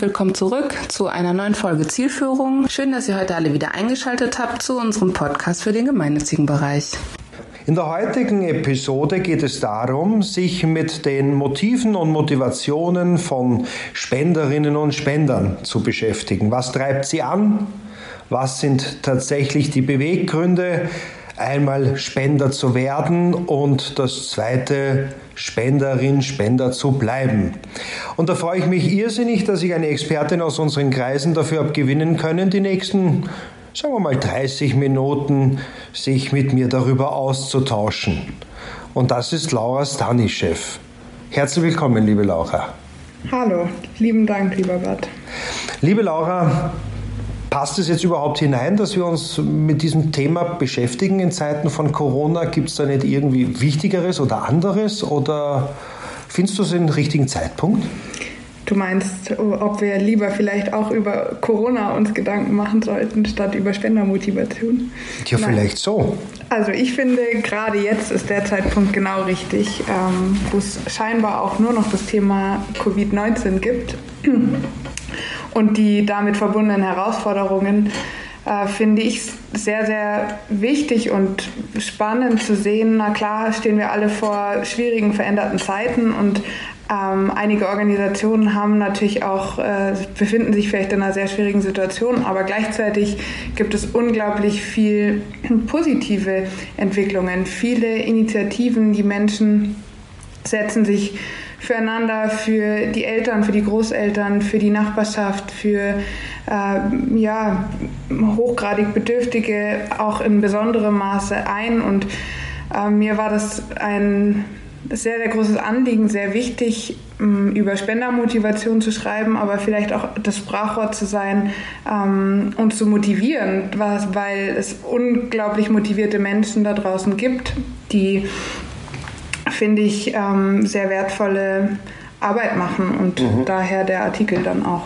willkommen zurück zu einer neuen Folge Zielführung. Schön, dass ihr heute alle wieder eingeschaltet habt zu unserem Podcast für den gemeinnützigen Bereich. In der heutigen Episode geht es darum, sich mit den Motiven und Motivationen von Spenderinnen und Spendern zu beschäftigen. Was treibt sie an? Was sind tatsächlich die Beweggründe? Einmal Spender zu werden und das zweite Spenderin, Spender zu bleiben. Und da freue ich mich irrsinnig, dass ich eine Expertin aus unseren Kreisen dafür habe gewinnen können, die nächsten, sagen wir mal, 30 Minuten sich mit mir darüber auszutauschen. Und das ist Laura Stanischew. Herzlich willkommen, liebe Laura. Hallo, lieben Dank, lieber Bert. Liebe Laura, Passt es jetzt überhaupt hinein, dass wir uns mit diesem Thema beschäftigen in Zeiten von Corona? Gibt es da nicht irgendwie Wichtigeres oder anderes? Oder findest du es den richtigen Zeitpunkt? Du meinst, ob wir lieber vielleicht auch über Corona uns Gedanken machen sollten, statt über Spendermotivation? Ja, Nein. vielleicht so. Also ich finde, gerade jetzt ist der Zeitpunkt genau richtig, ähm, wo es scheinbar auch nur noch das Thema Covid-19 gibt und die damit verbundenen Herausforderungen äh, finde ich sehr, sehr wichtig und spannend zu sehen. Na klar, stehen wir alle vor schwierigen, veränderten Zeiten und ähm, einige Organisationen haben natürlich auch, äh, befinden sich vielleicht in einer sehr schwierigen Situation, aber gleichzeitig gibt es unglaublich viel positive Entwicklungen, viele Initiativen, die Menschen setzen sich füreinander, für die Eltern, für die Großeltern, für die Nachbarschaft, für äh, ja, hochgradig Bedürftige auch in besonderem Maße ein. Und äh, mir war das ein sehr, sehr großes Anliegen, sehr wichtig, ähm, über Spendermotivation zu schreiben, aber vielleicht auch das Sprachwort zu sein, ähm, uns zu motivieren, was, weil es unglaublich motivierte Menschen da draußen gibt, die finde ich, ähm, sehr wertvolle Arbeit machen und mhm. daher der Artikel dann auch.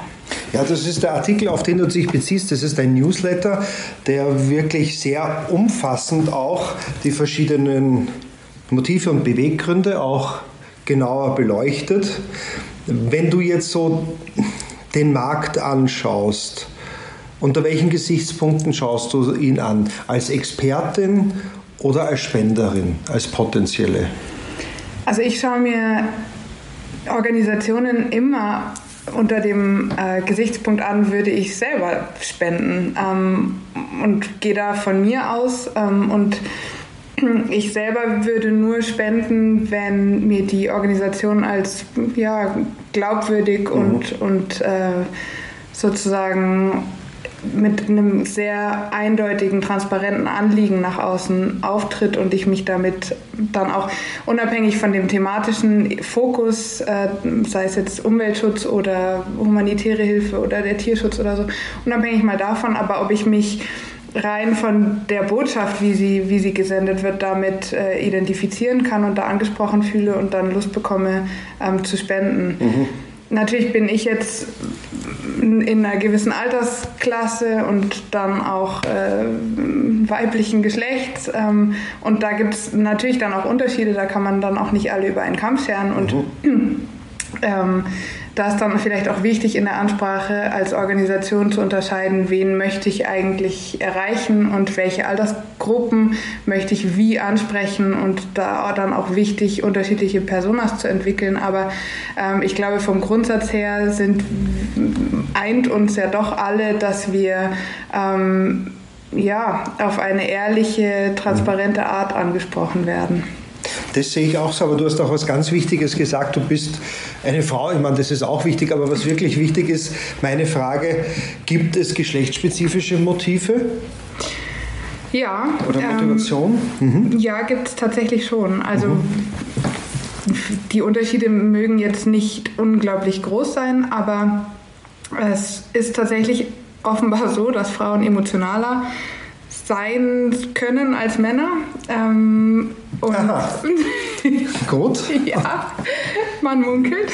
Ja, das ist der Artikel, auf den du dich beziehst. Das ist ein Newsletter, der wirklich sehr umfassend auch die verschiedenen Motive und Beweggründe auch genauer beleuchtet. Wenn du jetzt so den Markt anschaust, unter welchen Gesichtspunkten schaust du ihn an? Als Expertin oder als Spenderin, als potenzielle? Also ich schaue mir Organisationen immer unter dem äh, Gesichtspunkt an, würde ich selber spenden ähm, und gehe da von mir aus ähm, und ich selber würde nur spenden, wenn mir die Organisation als ja, glaubwürdig mhm. und, und äh, sozusagen mit einem sehr eindeutigen, transparenten Anliegen nach außen auftritt und ich mich damit dann auch unabhängig von dem thematischen Fokus, äh, sei es jetzt Umweltschutz oder humanitäre Hilfe oder der Tierschutz oder so, unabhängig mal davon, aber ob ich mich rein von der Botschaft, wie sie, wie sie gesendet wird, damit äh, identifizieren kann und da angesprochen fühle und dann Lust bekomme ähm, zu spenden. Mhm. Natürlich bin ich jetzt in einer gewissen Altersklasse und dann auch äh, weiblichen Geschlechts. Ähm, und da gibt es natürlich dann auch Unterschiede, da kann man dann auch nicht alle über einen Kamm scheren. Und mhm. ähm, da ist dann vielleicht auch wichtig in der Ansprache als Organisation zu unterscheiden, wen möchte ich eigentlich erreichen und welche Altersgruppen möchte ich wie ansprechen und da dann auch wichtig, unterschiedliche Personas zu entwickeln. Aber ähm, ich glaube, vom Grundsatz her sind, eint uns ja doch alle, dass wir ähm, ja, auf eine ehrliche, transparente Art angesprochen werden. Das sehe ich auch so, aber du hast auch was ganz Wichtiges gesagt. Du bist eine Frau. Ich meine, das ist auch wichtig, aber was wirklich wichtig ist, meine Frage, gibt es geschlechtsspezifische Motive? Ja. Oder Motivation? Ähm, mhm. Ja, gibt es tatsächlich schon. Also mhm. die Unterschiede mögen jetzt nicht unglaublich groß sein, aber es ist tatsächlich offenbar so, dass Frauen emotionaler sein können als Männer. Ähm, und Gut. ja, man munkelt.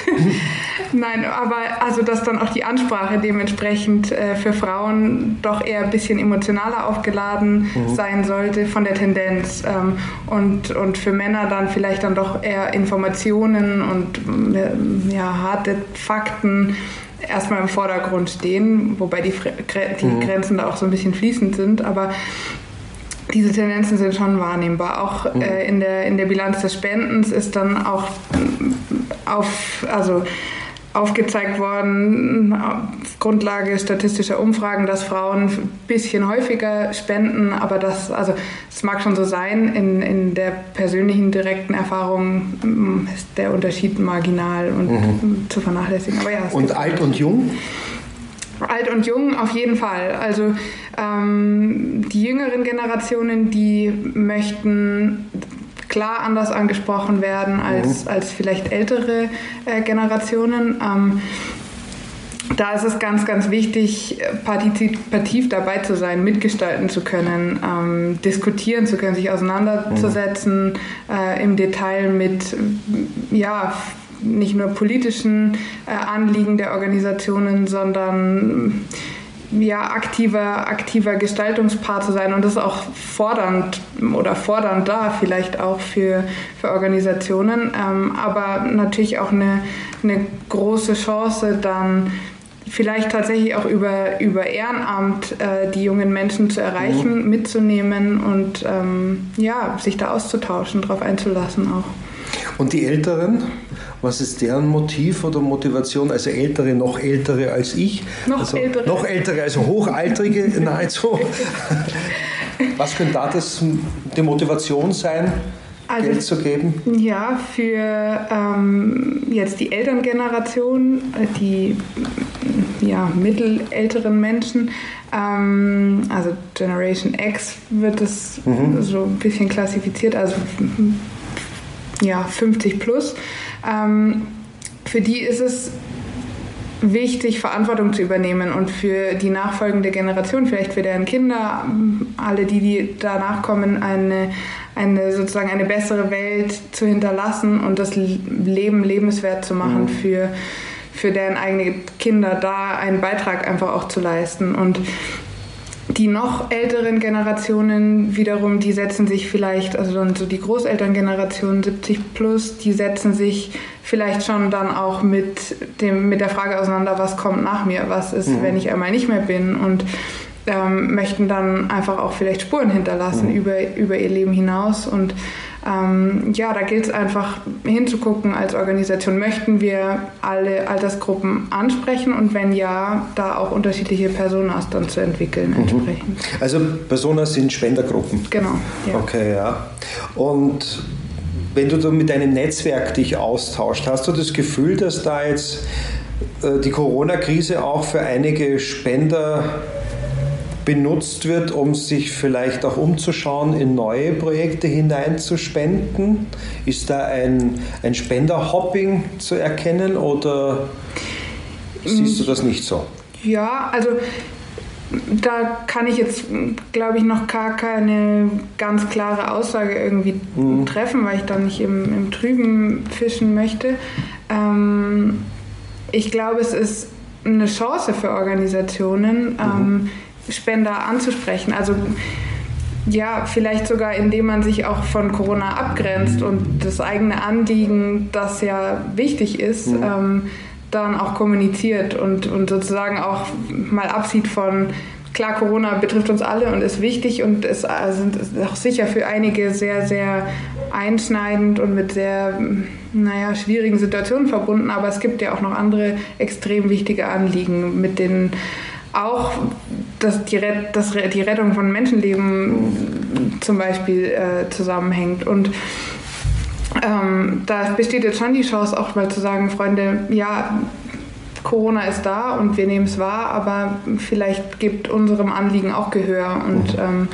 Nein, aber also dass dann auch die Ansprache dementsprechend äh, für Frauen doch eher ein bisschen emotionaler aufgeladen mhm. sein sollte von der Tendenz ähm, und, und für Männer dann vielleicht dann doch eher Informationen und äh, ja, harte Fakten erstmal im Vordergrund stehen, wobei die, die mhm. Grenzen da auch so ein bisschen fließend sind, aber diese Tendenzen sind schon wahrnehmbar. Auch mhm. äh, in, der, in der Bilanz des Spendens ist dann auch auf, also aufgezeigt worden, auf Grundlage statistischer Umfragen, dass Frauen ein bisschen häufiger spenden, aber das, also es mag schon so sein, in, in der persönlichen direkten Erfahrung mm, ist der Unterschied marginal und mhm. zu vernachlässigen. Aber ja, und alt und jung? Alt und jung auf jeden Fall. Also ähm, die jüngeren Generationen, die möchten klar anders angesprochen werden als, mhm. als vielleicht ältere äh, Generationen. Ähm, da ist es ganz, ganz wichtig, partizipativ dabei zu sein, mitgestalten zu können, ähm, diskutieren zu können, sich auseinanderzusetzen mhm. äh, im Detail mit ja, nicht nur politischen äh, Anliegen der Organisationen, sondern ja, aktiver, aktiver Gestaltungspart zu sein und das ist auch fordernd oder fordernd da vielleicht auch für, für Organisationen, ähm, aber natürlich auch eine, eine große Chance dann vielleicht tatsächlich auch über, über Ehrenamt äh, die jungen Menschen zu erreichen, mhm. mitzunehmen und ähm, ja, sich da auszutauschen, darauf einzulassen auch. Und die Älteren? Was ist deren Motiv oder Motivation? Also Ältere, noch Ältere als ich. Noch also, Ältere. Noch Ältere, also Hochaltrige nahezu. Was könnte da das, die Motivation sein? Also, Geld zu geben? Ja, für ähm, jetzt die Elterngeneration, die ja, mittelälteren Menschen, ähm, also Generation X wird es mhm. so ein bisschen klassifiziert, also ja, 50 plus. Ähm, für die ist es wichtig, Verantwortung zu übernehmen und für die nachfolgende Generation, vielleicht für deren Kinder, alle die, die danach kommen, eine, eine sozusagen eine bessere Welt zu hinterlassen und das Leben lebenswert zu machen mhm. für, für deren eigene Kinder, da einen Beitrag einfach auch zu leisten. Und die noch älteren Generationen wiederum, die setzen sich vielleicht, also dann so die Großelterngeneration 70 plus, die setzen sich vielleicht schon dann auch mit, dem, mit der Frage auseinander, was kommt nach mir, was ist, mhm. wenn ich einmal nicht mehr bin und ähm, möchten dann einfach auch vielleicht Spuren hinterlassen mhm. über, über ihr Leben hinaus und ähm, ja, da gilt es einfach hinzugucken als Organisation, möchten wir alle Altersgruppen ansprechen und wenn ja, da auch unterschiedliche Personas dann zu entwickeln mhm. entsprechend. Also Personas sind Spendergruppen? Genau. Ja. Okay, ja. Und wenn du da mit deinem Netzwerk dich austauscht, hast du das Gefühl, dass da jetzt äh, die Corona-Krise auch für einige Spender benutzt wird, um sich vielleicht auch umzuschauen, in neue Projekte hineinzuspenden? Ist da ein, ein Spenderhopping zu erkennen oder siehst du das nicht so? Ja, also da kann ich jetzt, glaube ich, noch gar keine ganz klare Aussage irgendwie mhm. treffen, weil ich da nicht im, im Trüben fischen möchte. Ähm, ich glaube, es ist eine Chance für Organisationen, mhm. ähm, Spender anzusprechen. Also ja, vielleicht sogar indem man sich auch von Corona abgrenzt und das eigene Anliegen, das ja wichtig ist, mhm. ähm, dann auch kommuniziert und, und sozusagen auch mal absieht von, klar, Corona betrifft uns alle und ist wichtig und ist, also ist auch sicher für einige sehr, sehr einschneidend und mit sehr, naja, schwierigen Situationen verbunden, aber es gibt ja auch noch andere extrem wichtige Anliegen, mit denen auch dass die, dass die Rettung von Menschenleben zum Beispiel äh, zusammenhängt. Und ähm, da besteht jetzt schon die Chance, auch mal zu sagen, Freunde, ja, Corona ist da und wir nehmen es wahr, aber vielleicht gibt unserem Anliegen auch Gehör und mhm. ähm,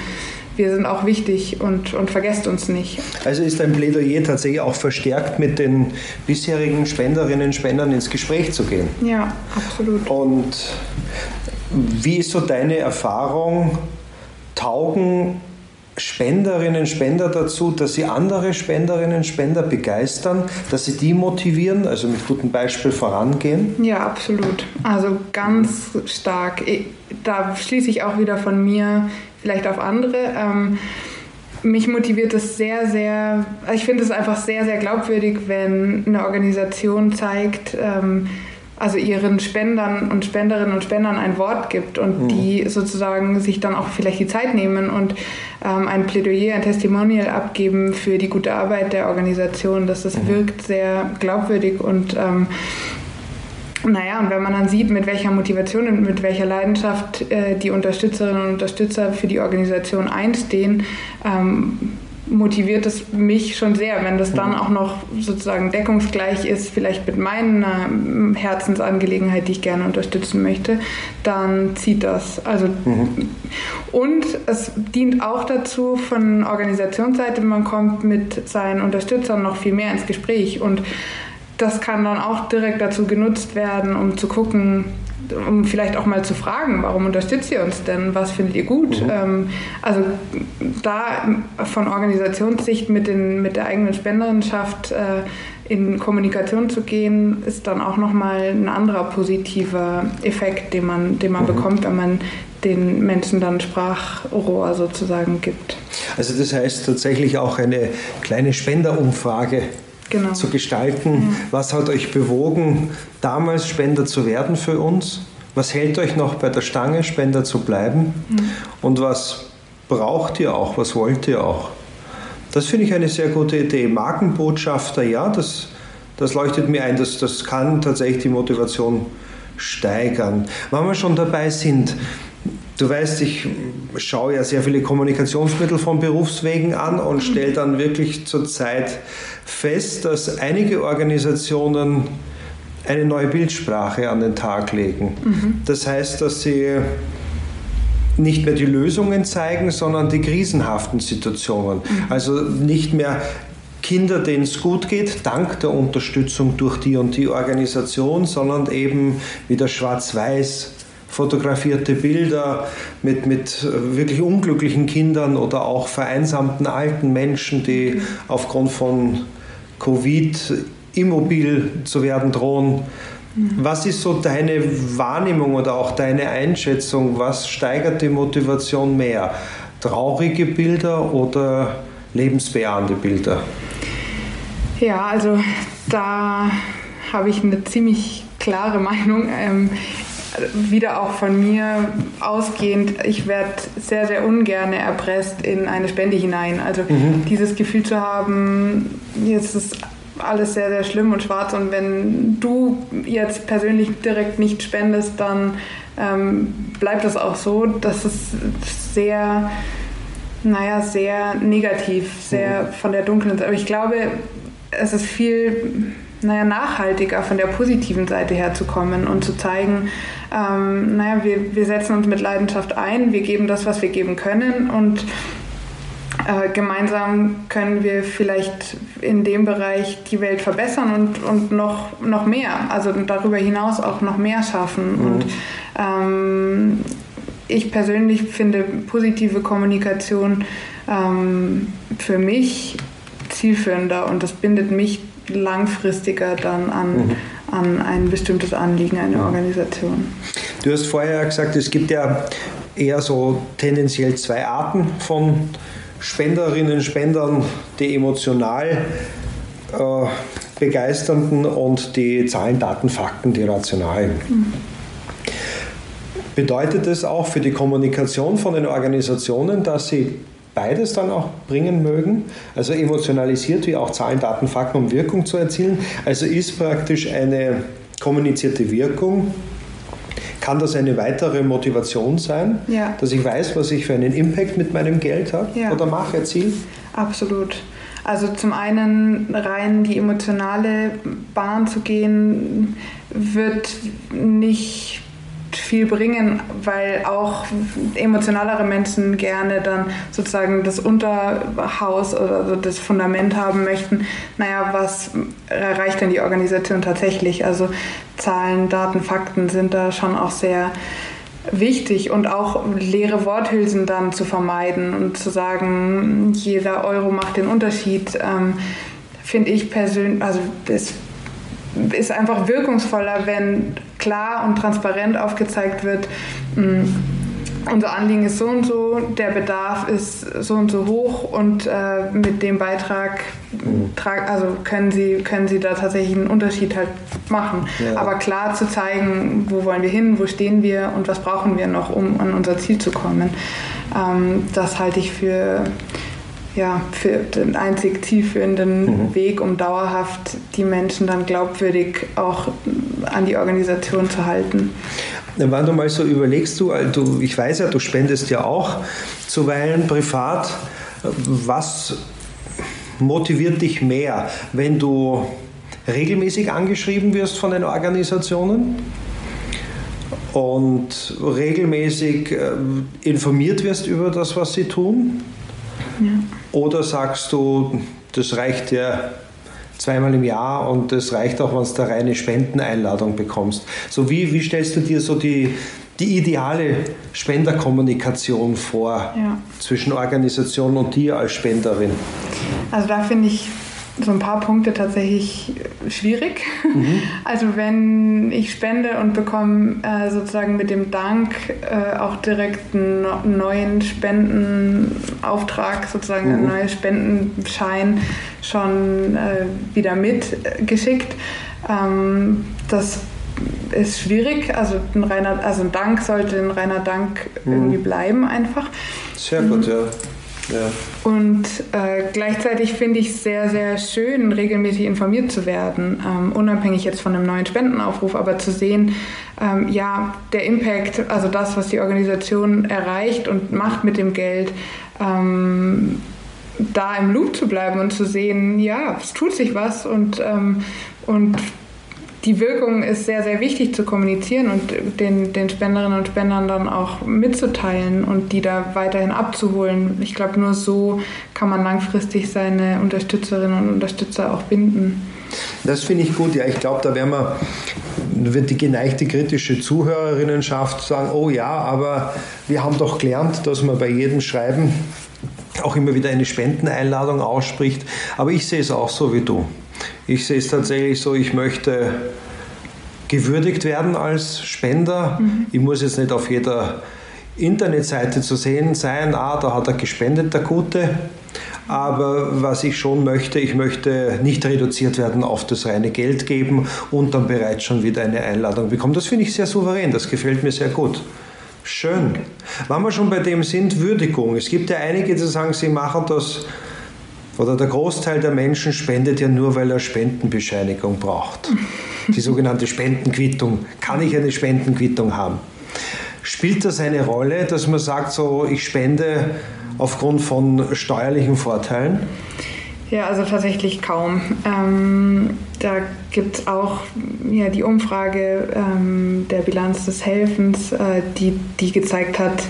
wir sind auch wichtig und, und vergesst uns nicht. Also ist dein Plädoyer tatsächlich auch verstärkt mit den bisherigen Spenderinnen und Spendern ins Gespräch zu gehen? Ja, absolut. Und wie ist so deine Erfahrung? Taugen Spenderinnen Spender dazu, dass sie andere Spenderinnen Spender begeistern, dass sie die motivieren, also mit gutem Beispiel vorangehen? Ja, absolut. Also ganz stark. Da schließe ich auch wieder von mir vielleicht auf andere. Ähm, mich motiviert es sehr, sehr, ich finde es einfach sehr, sehr glaubwürdig, wenn eine Organisation zeigt, ähm, also ihren Spendern und Spenderinnen und Spendern ein Wort gibt und mhm. die sozusagen sich dann auch vielleicht die Zeit nehmen und ähm, ein Plädoyer, ein Testimonial abgeben für die gute Arbeit der Organisation. dass Das mhm. wirkt sehr glaubwürdig und ähm, naja, und wenn man dann sieht, mit welcher Motivation und mit welcher Leidenschaft äh, die Unterstützerinnen und Unterstützer für die Organisation einstehen, ähm, motiviert es mich schon sehr, wenn das dann mhm. auch noch sozusagen deckungsgleich ist, vielleicht mit meiner Herzensangelegenheit, die ich gerne unterstützen möchte, dann zieht das. Also mhm. und es dient auch dazu von Organisationsseite, man kommt mit seinen Unterstützern noch viel mehr ins Gespräch und das kann dann auch direkt dazu genutzt werden, um zu gucken, um vielleicht auch mal zu fragen, warum unterstützt ihr uns denn? Was findet ihr gut? Mhm. Ähm, also da von Organisationssicht mit, den, mit der eigenen Spenderinschaft äh, in Kommunikation zu gehen, ist dann auch nochmal ein anderer positiver Effekt, den man, den man mhm. bekommt, wenn man den Menschen dann Sprachrohr sozusagen gibt. Also das heißt tatsächlich auch eine kleine Spenderumfrage genau. zu gestalten. Ja. Was hat euch bewogen, damals Spender zu werden für uns? Was hält euch noch bei der Stange, Spender zu bleiben? Ja. Und was braucht ihr auch? Was wollt ihr auch? Das finde ich eine sehr gute Idee. Markenbotschafter, ja, das, das leuchtet mir ein. Das, das kann tatsächlich die Motivation steigern. Wenn wir schon dabei sind, Du weißt, ich schaue ja sehr viele Kommunikationsmittel von Berufswegen an und stelle dann wirklich zurzeit fest, dass einige Organisationen eine neue Bildsprache an den Tag legen. Mhm. Das heißt, dass sie nicht mehr die Lösungen zeigen, sondern die krisenhaften Situationen. Mhm. Also nicht mehr Kinder, denen es gut geht, dank der Unterstützung durch die und die Organisation, sondern eben wieder schwarz-weiß fotografierte Bilder mit, mit wirklich unglücklichen Kindern oder auch vereinsamten alten Menschen, die aufgrund von Covid immobil zu werden drohen. Was ist so deine Wahrnehmung oder auch deine Einschätzung? Was steigert die Motivation mehr? Traurige Bilder oder lebensbejahende Bilder? Ja, also da habe ich eine ziemlich klare Meinung. Wieder auch von mir ausgehend, ich werde sehr, sehr ungern erpresst in eine Spende hinein. Also mhm. dieses Gefühl zu haben, jetzt ist alles sehr, sehr schlimm und schwarz und wenn du jetzt persönlich direkt nicht spendest, dann ähm, bleibt es auch so. Das ist sehr, naja, sehr negativ, sehr mhm. von der dunklen Seite. Aber ich glaube, es ist viel naja, nachhaltiger von der positiven Seite her zu kommen und zu zeigen, ähm, naja, wir, wir setzen uns mit Leidenschaft ein, wir geben das, was wir geben können und äh, gemeinsam können wir vielleicht in dem Bereich die Welt verbessern und, und noch, noch mehr, also darüber hinaus auch noch mehr schaffen. Mhm. Und ähm, ich persönlich finde positive Kommunikation ähm, für mich zielführender und das bindet mich langfristiger dann an, mhm. an ein bestimmtes Anliegen, eine Organisation. Du hast vorher gesagt, es gibt ja eher so tendenziell zwei Arten von Spenderinnen und Spendern, die emotional äh, begeisternden und die Zahlen, Daten, Fakten, die rationalen. Mhm. Bedeutet es auch für die Kommunikation von den Organisationen, dass sie beides dann auch bringen mögen, also emotionalisiert wie auch Zahlen, Daten, Fakten, um Wirkung zu erzielen. Also ist praktisch eine kommunizierte Wirkung, kann das eine weitere Motivation sein, ja. dass ich weiß, was ich für einen Impact mit meinem Geld habe ja. oder mache, erziele? Absolut. Also zum einen rein die emotionale Bahn zu gehen, wird nicht viel bringen, weil auch emotionalere Menschen gerne dann sozusagen das Unterhaus oder das Fundament haben möchten. Naja, was erreicht denn die Organisation tatsächlich? Also Zahlen, Daten, Fakten sind da schon auch sehr wichtig und auch leere Worthülsen dann zu vermeiden und zu sagen, jeder Euro macht den Unterschied, ähm, finde ich persönlich, also es ist einfach wirkungsvoller, wenn klar und transparent aufgezeigt wird, mm, unser Anliegen ist so und so, der Bedarf ist so und so hoch und äh, mit dem Beitrag also können Sie, können Sie da tatsächlich einen Unterschied halt machen. Ja. Aber klar zu zeigen, wo wollen wir hin, wo stehen wir und was brauchen wir noch, um an unser Ziel zu kommen, ähm, das halte ich für ja, für den einzig zielführenden mhm. Weg, um dauerhaft die Menschen dann glaubwürdig auch an die Organisation zu halten. Wenn du mal so überlegst, du, du, ich weiß ja, du spendest ja auch zuweilen privat. Was motiviert dich mehr, wenn du regelmäßig angeschrieben wirst von den Organisationen und regelmäßig äh, informiert wirst über das, was sie tun? Ja. Oder sagst du, das reicht ja zweimal im Jahr und das reicht auch, wenn du eine reine Spendeneinladung bekommst. So wie, wie stellst du dir so die, die ideale Spenderkommunikation vor ja. zwischen Organisation und dir als Spenderin? Also da finde ich so ein paar Punkte tatsächlich schwierig. Mhm. Also wenn ich spende und bekomme äh, sozusagen mit dem Dank äh, auch direkt einen neuen Spendenauftrag, sozusagen mhm. einen neuen Spendenschein schon äh, wieder mitgeschickt. Ähm, das ist schwierig. Also ein reiner, also ein Dank sollte ein reiner Dank mhm. irgendwie bleiben einfach. Sehr gut, ja. Und äh, gleichzeitig finde ich es sehr, sehr schön, regelmäßig informiert zu werden, ähm, unabhängig jetzt von einem neuen Spendenaufruf, aber zu sehen, ähm, ja, der Impact, also das, was die Organisation erreicht und macht mit dem Geld, ähm, da im Loop zu bleiben und zu sehen, ja, es tut sich was und, ähm, und die Wirkung ist sehr, sehr wichtig zu kommunizieren und den, den Spenderinnen und Spendern dann auch mitzuteilen und die da weiterhin abzuholen. Ich glaube, nur so kann man langfristig seine Unterstützerinnen und Unterstützer auch binden. Das finde ich gut. Ja, ich glaube, da werden wir, wird die geneigte kritische Zuhörerinnenschaft sagen, oh ja, aber wir haben doch gelernt, dass man bei jedem Schreiben auch immer wieder eine Spendeneinladung ausspricht. Aber ich sehe es auch so wie du. Ich sehe es tatsächlich so, ich möchte gewürdigt werden als Spender. Mhm. Ich muss jetzt nicht auf jeder Internetseite zu sehen sein, ah, da hat er gespendet, der Gute. Aber was ich schon möchte, ich möchte nicht reduziert werden auf das reine Geld geben und dann bereits schon wieder eine Einladung bekommen. Das finde ich sehr souverän, das gefällt mir sehr gut. Schön. Wenn wir schon bei dem sind, Würdigung. Es gibt ja einige, die sagen, sie machen das oder der Großteil der Menschen spendet ja nur, weil er Spendenbescheinigung braucht. Die sogenannte Spendenquittung. Kann ich eine Spendenquittung haben? Spielt das eine Rolle, dass man sagt, so ich spende aufgrund von steuerlichen Vorteilen? Ja, also tatsächlich kaum. Ähm, da gibt es auch ja, die Umfrage ähm, der Bilanz des Helfens, äh, die, die gezeigt hat,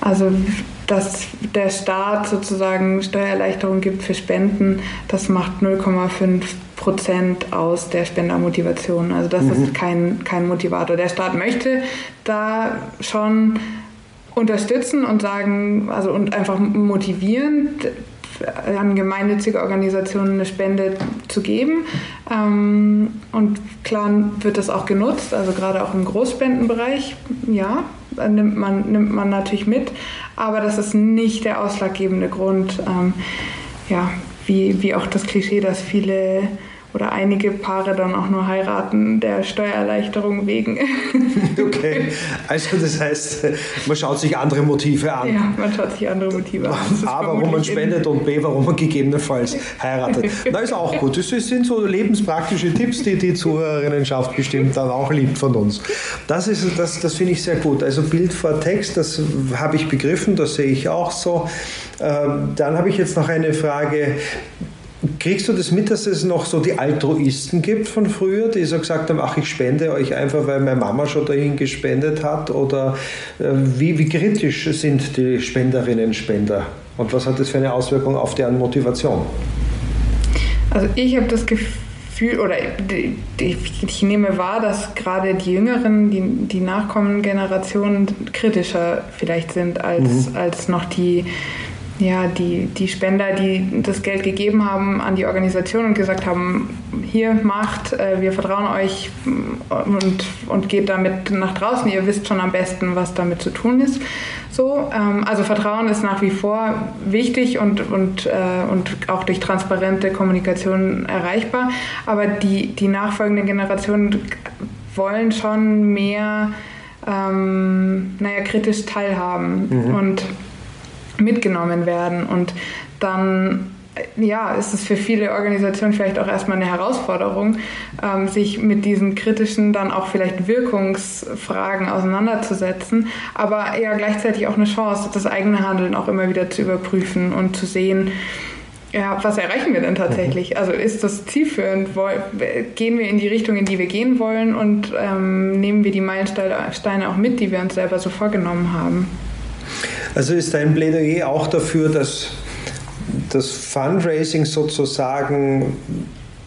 also dass der Staat sozusagen Steuererleichterung gibt für Spenden, das macht 0,5 Prozent aus der Spendermotivation. Also das mhm. ist kein, kein Motivator. Der Staat möchte da schon unterstützen und sagen, also und einfach motivieren, an gemeinnützige Organisationen eine Spende zu geben. Ähm, und klar wird das auch genutzt, also gerade auch im Großspendenbereich, ja, nimmt man, nimmt man natürlich mit, aber das ist nicht der ausschlaggebende Grund, ähm, ja, wie, wie auch das Klischee, dass viele oder einige Paare dann auch nur heiraten der Steuererleichterung wegen. okay, also das heißt, man schaut sich andere Motive an. Ja, man schaut sich andere Motive an. A, warum man spendet und B, warum man gegebenenfalls heiratet. Na, ist auch gut. Das sind so lebenspraktische Tipps, die die Zuhörerinnenschaft bestimmt dann auch liebt von uns. Das, das, das finde ich sehr gut. Also Bild vor Text, das habe ich begriffen, das sehe ich auch so. Ähm, dann habe ich jetzt noch eine Frage. Kriegst du das mit, dass es noch so die Altruisten gibt von früher, die so gesagt haben, ach, ich spende euch einfach, weil meine Mama schon dahin gespendet hat? Oder äh, wie, wie kritisch sind die Spenderinnen und Spender? Und was hat das für eine Auswirkung auf deren Motivation? Also ich habe das Gefühl, oder ich nehme wahr, dass gerade die Jüngeren, die, die nachkommenden Generationen kritischer vielleicht sind als, mhm. als noch die ja, die, die Spender, die das Geld gegeben haben an die Organisation und gesagt haben, hier macht, äh, wir vertrauen euch und, und geht damit nach draußen, ihr wisst schon am besten, was damit zu tun ist. So, ähm, also Vertrauen ist nach wie vor wichtig und, und, äh, und auch durch transparente Kommunikation erreichbar, aber die, die nachfolgende Generation wollen schon mehr ähm, naja, kritisch teilhaben mhm. und mitgenommen werden. Und dann ja, ist es für viele Organisationen vielleicht auch erstmal eine Herausforderung, ähm, sich mit diesen kritischen, dann auch vielleicht Wirkungsfragen auseinanderzusetzen, aber eher gleichzeitig auch eine Chance, das eigene Handeln auch immer wieder zu überprüfen und zu sehen, ja, was erreichen wir denn tatsächlich? Mhm. Also ist das zielführend? Gehen wir in die Richtung, in die wir gehen wollen und ähm, nehmen wir die Meilensteine auch mit, die wir uns selber so vorgenommen haben? Also ist dein Plädoyer auch dafür, dass das Fundraising sozusagen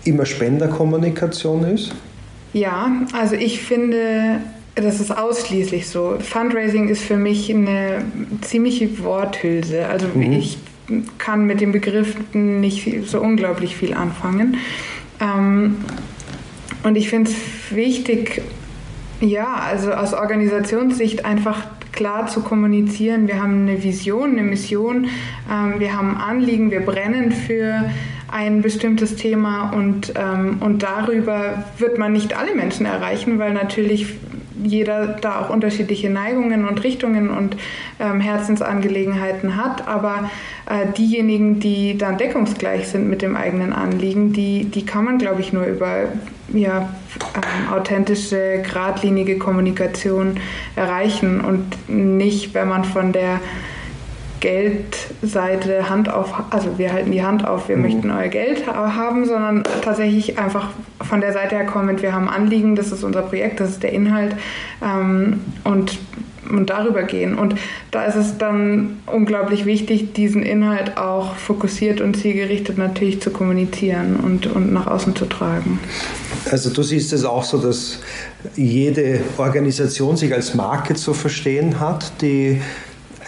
immer Spenderkommunikation ist? Ja, also ich finde, das ist ausschließlich so. Fundraising ist für mich eine ziemliche Worthülse. Also mhm. ich kann mit dem Begriff nicht so unglaublich viel anfangen. Ähm, und ich finde es wichtig, ja, also aus Organisationssicht einfach klar zu kommunizieren. Wir haben eine Vision, eine Mission, ähm, wir haben Anliegen, wir brennen für ein bestimmtes Thema und, ähm, und darüber wird man nicht alle Menschen erreichen, weil natürlich jeder da auch unterschiedliche Neigungen und Richtungen und ähm, Herzensangelegenheiten hat. Aber äh, diejenigen, die dann deckungsgleich sind mit dem eigenen Anliegen, die, die kann man, glaube ich, nur über ja, ähm, authentische, geradlinige Kommunikation erreichen und nicht, wenn man von der Geldseite Hand auf, also wir halten die Hand auf, wir mhm. möchten euer Geld haben, sondern tatsächlich einfach von der Seite her kommend, wir haben Anliegen, das ist unser Projekt, das ist der Inhalt ähm, und, und darüber gehen. Und da ist es dann unglaublich wichtig, diesen Inhalt auch fokussiert und zielgerichtet natürlich zu kommunizieren und, und nach außen zu tragen. Also du siehst es auch so, dass jede Organisation sich als Marke zu verstehen hat, die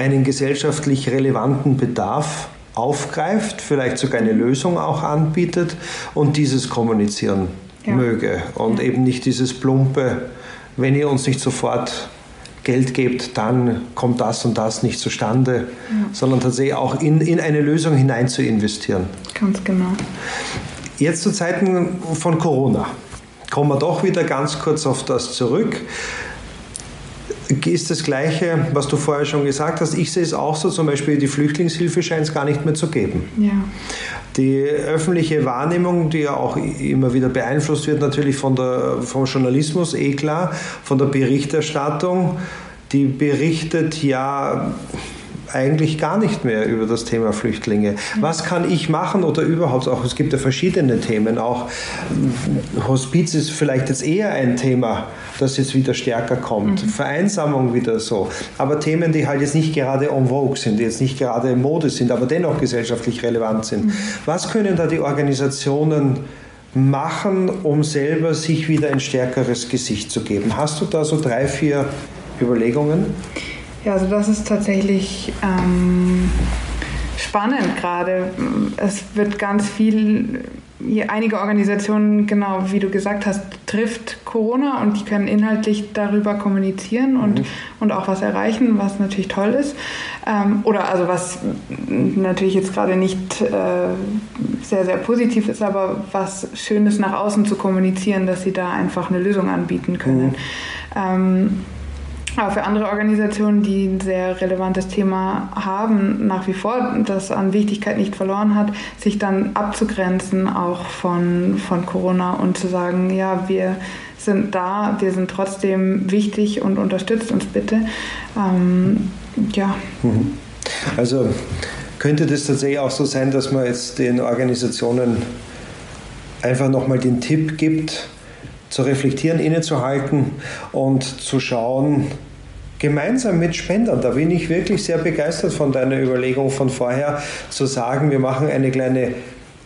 einen gesellschaftlich relevanten Bedarf aufgreift, vielleicht sogar eine Lösung auch anbietet und dieses kommunizieren ja. möge und ja. eben nicht dieses plumpe, wenn ihr uns nicht sofort Geld gebt, dann kommt das und das nicht zustande, ja. sondern tatsächlich auch in, in eine Lösung hinein zu investieren. Ganz genau. Jetzt zu Zeiten von Corona kommen wir doch wieder ganz kurz auf das zurück ist das Gleiche, was du vorher schon gesagt hast. Ich sehe es auch so, zum Beispiel die Flüchtlingshilfe scheint es gar nicht mehr zu geben. Ja. Die öffentliche Wahrnehmung, die ja auch immer wieder beeinflusst wird, natürlich von der, vom Journalismus, eh klar, von der Berichterstattung, die berichtet ja eigentlich gar nicht mehr über das Thema Flüchtlinge. Was kann ich machen oder überhaupt auch, es gibt ja verschiedene Themen, auch Hospiz ist vielleicht jetzt eher ein Thema, das jetzt wieder stärker kommt, mhm. Vereinsamung wieder so, aber Themen, die halt jetzt nicht gerade en vogue sind, die jetzt nicht gerade Mode sind, aber dennoch gesellschaftlich relevant sind. Mhm. Was können da die Organisationen machen, um selber sich wieder ein stärkeres Gesicht zu geben? Hast du da so drei, vier Überlegungen? Ja, also das ist tatsächlich ähm, spannend gerade. Es wird ganz viel, einige Organisationen, genau wie du gesagt hast, trifft Corona und die können inhaltlich darüber kommunizieren und, mhm. und auch was erreichen, was natürlich toll ist. Ähm, oder also was natürlich jetzt gerade nicht äh, sehr, sehr positiv ist, aber was Schönes nach außen zu kommunizieren, dass sie da einfach eine Lösung anbieten können. Mhm. Ähm, aber für andere Organisationen, die ein sehr relevantes Thema haben, nach wie vor, das an Wichtigkeit nicht verloren hat, sich dann abzugrenzen auch von, von Corona und zu sagen, ja, wir sind da, wir sind trotzdem wichtig und unterstützt uns bitte. Ähm, ja. Mhm. Also könnte das tatsächlich auch so sein, dass man jetzt den Organisationen einfach nochmal den Tipp gibt, zu reflektieren, innezuhalten und zu schauen, gemeinsam mit Spendern, da bin ich wirklich sehr begeistert von deiner Überlegung von vorher, zu sagen, wir machen eine kleine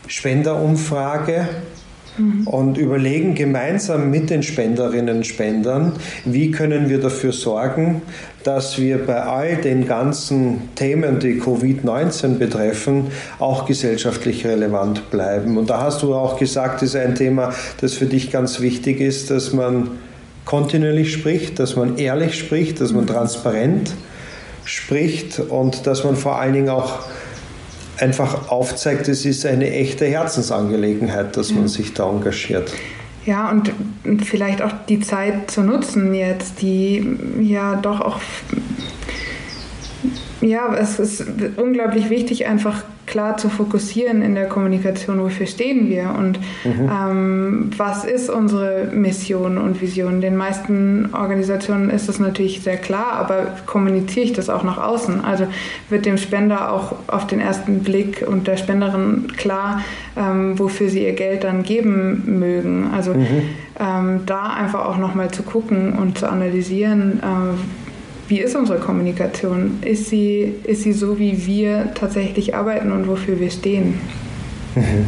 Spenderumfrage mhm. und überlegen gemeinsam mit den Spenderinnen und Spendern, wie können wir dafür sorgen, dass wir bei all den ganzen Themen, die Covid-19 betreffen, auch gesellschaftlich relevant bleiben. Und da hast du auch gesagt, ist ein Thema, das für dich ganz wichtig ist, dass man kontinuierlich spricht, dass man ehrlich spricht, dass man transparent spricht und dass man vor allen Dingen auch einfach aufzeigt, es ist eine echte Herzensangelegenheit, dass man sich da engagiert. Ja, und vielleicht auch die Zeit zu nutzen jetzt, die ja doch auch ja, es ist unglaublich wichtig, einfach klar zu fokussieren in der Kommunikation, wofür stehen wir und mhm. ähm, was ist unsere Mission und Vision. Den meisten Organisationen ist das natürlich sehr klar, aber kommuniziere ich das auch nach außen? Also wird dem Spender auch auf den ersten Blick und der Spenderin klar, ähm, wofür sie ihr Geld dann geben mögen. Also mhm. ähm, da einfach auch nochmal zu gucken und zu analysieren, äh, wie ist unsere Kommunikation? Ist sie, ist sie so, wie wir tatsächlich arbeiten und wofür wir stehen? Mhm.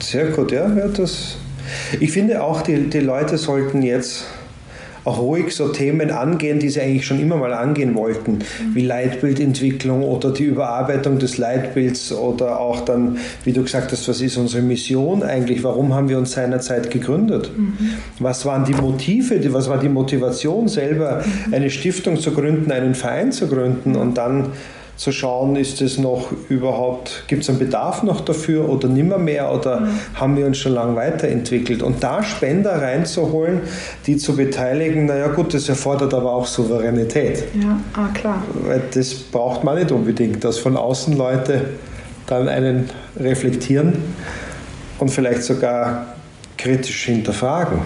Sehr gut, ja. ja das, ich finde auch, die, die Leute sollten jetzt auch ruhig so Themen angehen, die sie eigentlich schon immer mal angehen wollten, wie Leitbildentwicklung oder die Überarbeitung des Leitbilds oder auch dann, wie du gesagt hast, was ist unsere Mission eigentlich? Warum haben wir uns seinerzeit gegründet? Mhm. Was waren die Motive, was war die Motivation selber, mhm. eine Stiftung zu gründen, einen Verein zu gründen und dann zu schauen, ist es noch überhaupt, gibt es einen Bedarf noch dafür oder nimmer mehr oder mhm. haben wir uns schon lange weiterentwickelt? Und da Spender reinzuholen, die zu beteiligen, naja gut, das erfordert aber auch Souveränität. Ja, ah, klar. Weil das braucht man nicht unbedingt, dass von außen Leute dann einen reflektieren und vielleicht sogar kritisch hinterfragen.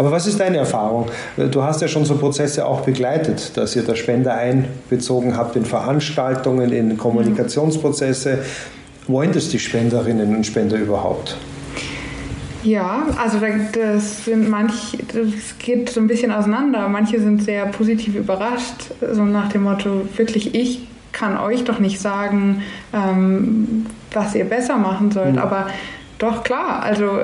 Aber was ist deine Erfahrung? Du hast ja schon so Prozesse auch begleitet, dass ihr da Spender einbezogen habt in Veranstaltungen, in Kommunikationsprozesse. Wollen das die Spenderinnen und Spender überhaupt? Ja, also das sind manch, das geht so ein bisschen auseinander. Manche sind sehr positiv überrascht, so nach dem Motto, wirklich ich kann euch doch nicht sagen, ähm, was ihr besser machen sollt, mhm. aber doch, klar. Also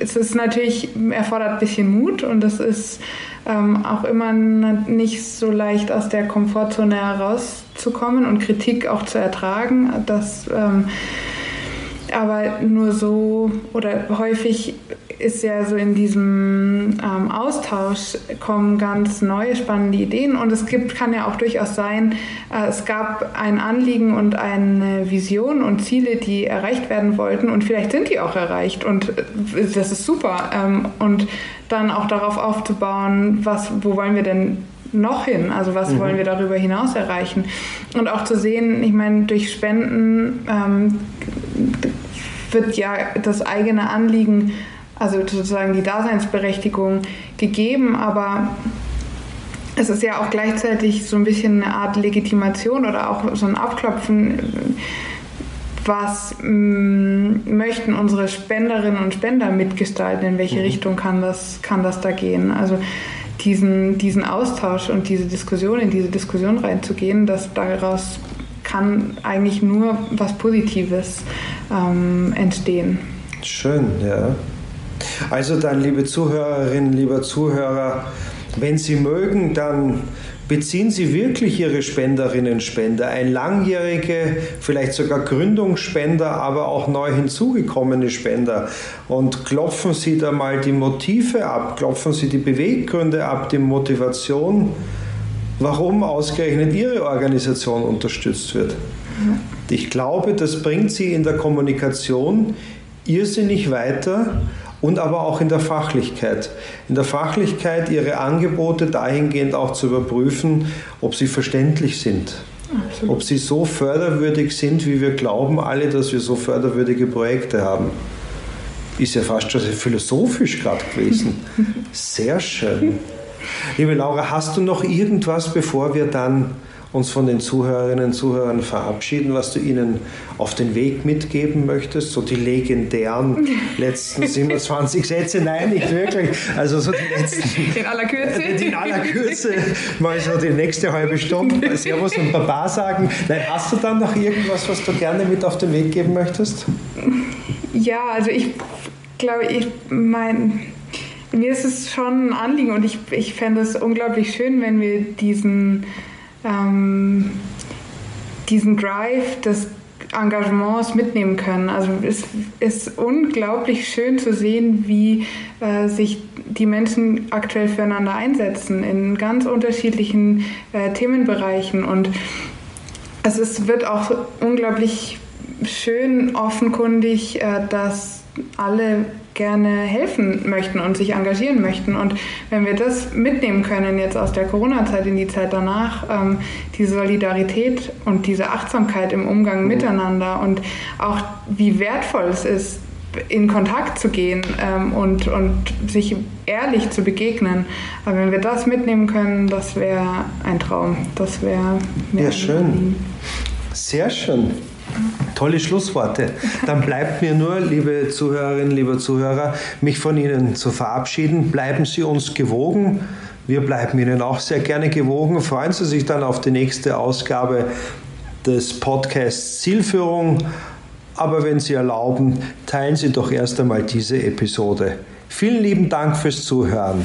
es ist natürlich, erfordert ein bisschen Mut und es ist ähm, auch immer nicht so leicht aus der Komfortzone herauszukommen und Kritik auch zu ertragen. Das, ähm, aber nur so oder häufig ist ja so in diesem ähm, Austausch kommen ganz neue spannende Ideen und es gibt, kann ja auch durchaus sein, äh, es gab ein Anliegen und eine Vision und Ziele, die erreicht werden wollten und vielleicht sind die auch erreicht und äh, das ist super ähm, und dann auch darauf aufzubauen, was, wo wollen wir denn noch hin? Also was mhm. wollen wir darüber hinaus erreichen? Und auch zu sehen, ich meine, durch Spenden ähm, wird ja das eigene Anliegen also sozusagen die Daseinsberechtigung gegeben, aber es ist ja auch gleichzeitig so ein bisschen eine Art Legitimation oder auch so ein Abklopfen. Was mm, möchten unsere Spenderinnen und Spender mitgestalten? In welche mhm. Richtung kann das, kann das da gehen? Also diesen, diesen Austausch und diese Diskussion, in diese Diskussion reinzugehen, dass daraus kann eigentlich nur was Positives ähm, entstehen. Schön, ja. Also dann, liebe Zuhörerinnen, lieber Zuhörer, wenn Sie mögen, dann beziehen Sie wirklich Ihre Spenderinnen Spender, ein langjährige, vielleicht sogar Gründungsspender, aber auch neu hinzugekommene Spender. Und klopfen Sie da mal die Motive ab, klopfen Sie die Beweggründe ab, die Motivation, warum ausgerechnet Ihre Organisation unterstützt wird. Ich glaube, das bringt Sie in der Kommunikation irrsinnig weiter und aber auch in der Fachlichkeit. In der Fachlichkeit ihre Angebote dahingehend auch zu überprüfen, ob sie verständlich sind. Absolut. Ob sie so förderwürdig sind, wie wir glauben alle, dass wir so förderwürdige Projekte haben. Ist ja fast schon philosophisch gerade gewesen. Sehr schön. Liebe Laura, hast du noch irgendwas, bevor wir dann uns von den Zuhörerinnen und Zuhörern verabschieden, was du ihnen auf den Weg mitgeben möchtest? So die legendären letzten 27 Sätze? Nein, nicht wirklich. Also so die letzten. In aller Kürze. In aller Kürze. Mal so die nächste halbe Stunde Servus und Baba sagen. Nein, hast du dann noch irgendwas, was du gerne mit auf den Weg geben möchtest? Ja, also ich glaube, ich mein, mir ist es schon ein Anliegen und ich, ich fände es unglaublich schön, wenn wir diesen, ähm, diesen Drive des Engagements mitnehmen können. Also es ist unglaublich schön zu sehen, wie äh, sich die Menschen aktuell füreinander einsetzen in ganz unterschiedlichen äh, Themenbereichen und es ist, wird auch unglaublich schön offenkundig, äh, dass alle gerne helfen möchten und sich engagieren möchten. Und wenn wir das mitnehmen können jetzt aus der Corona-Zeit in die Zeit danach, ähm, diese Solidarität und diese Achtsamkeit im Umgang mhm. miteinander und auch wie wertvoll es ist, in Kontakt zu gehen ähm, und, und sich ehrlich zu begegnen. Aber wenn wir das mitnehmen können, das wäre ein Traum. Das wäre Ja, schön. Sehr schön. Tolle Schlussworte. Dann bleibt mir nur, liebe Zuhörerinnen, liebe Zuhörer, mich von Ihnen zu verabschieden. Bleiben Sie uns gewogen. Wir bleiben Ihnen auch sehr gerne gewogen. Freuen Sie sich dann auf die nächste Ausgabe des Podcasts Zielführung. Aber wenn Sie erlauben, teilen Sie doch erst einmal diese Episode. Vielen lieben Dank fürs Zuhören.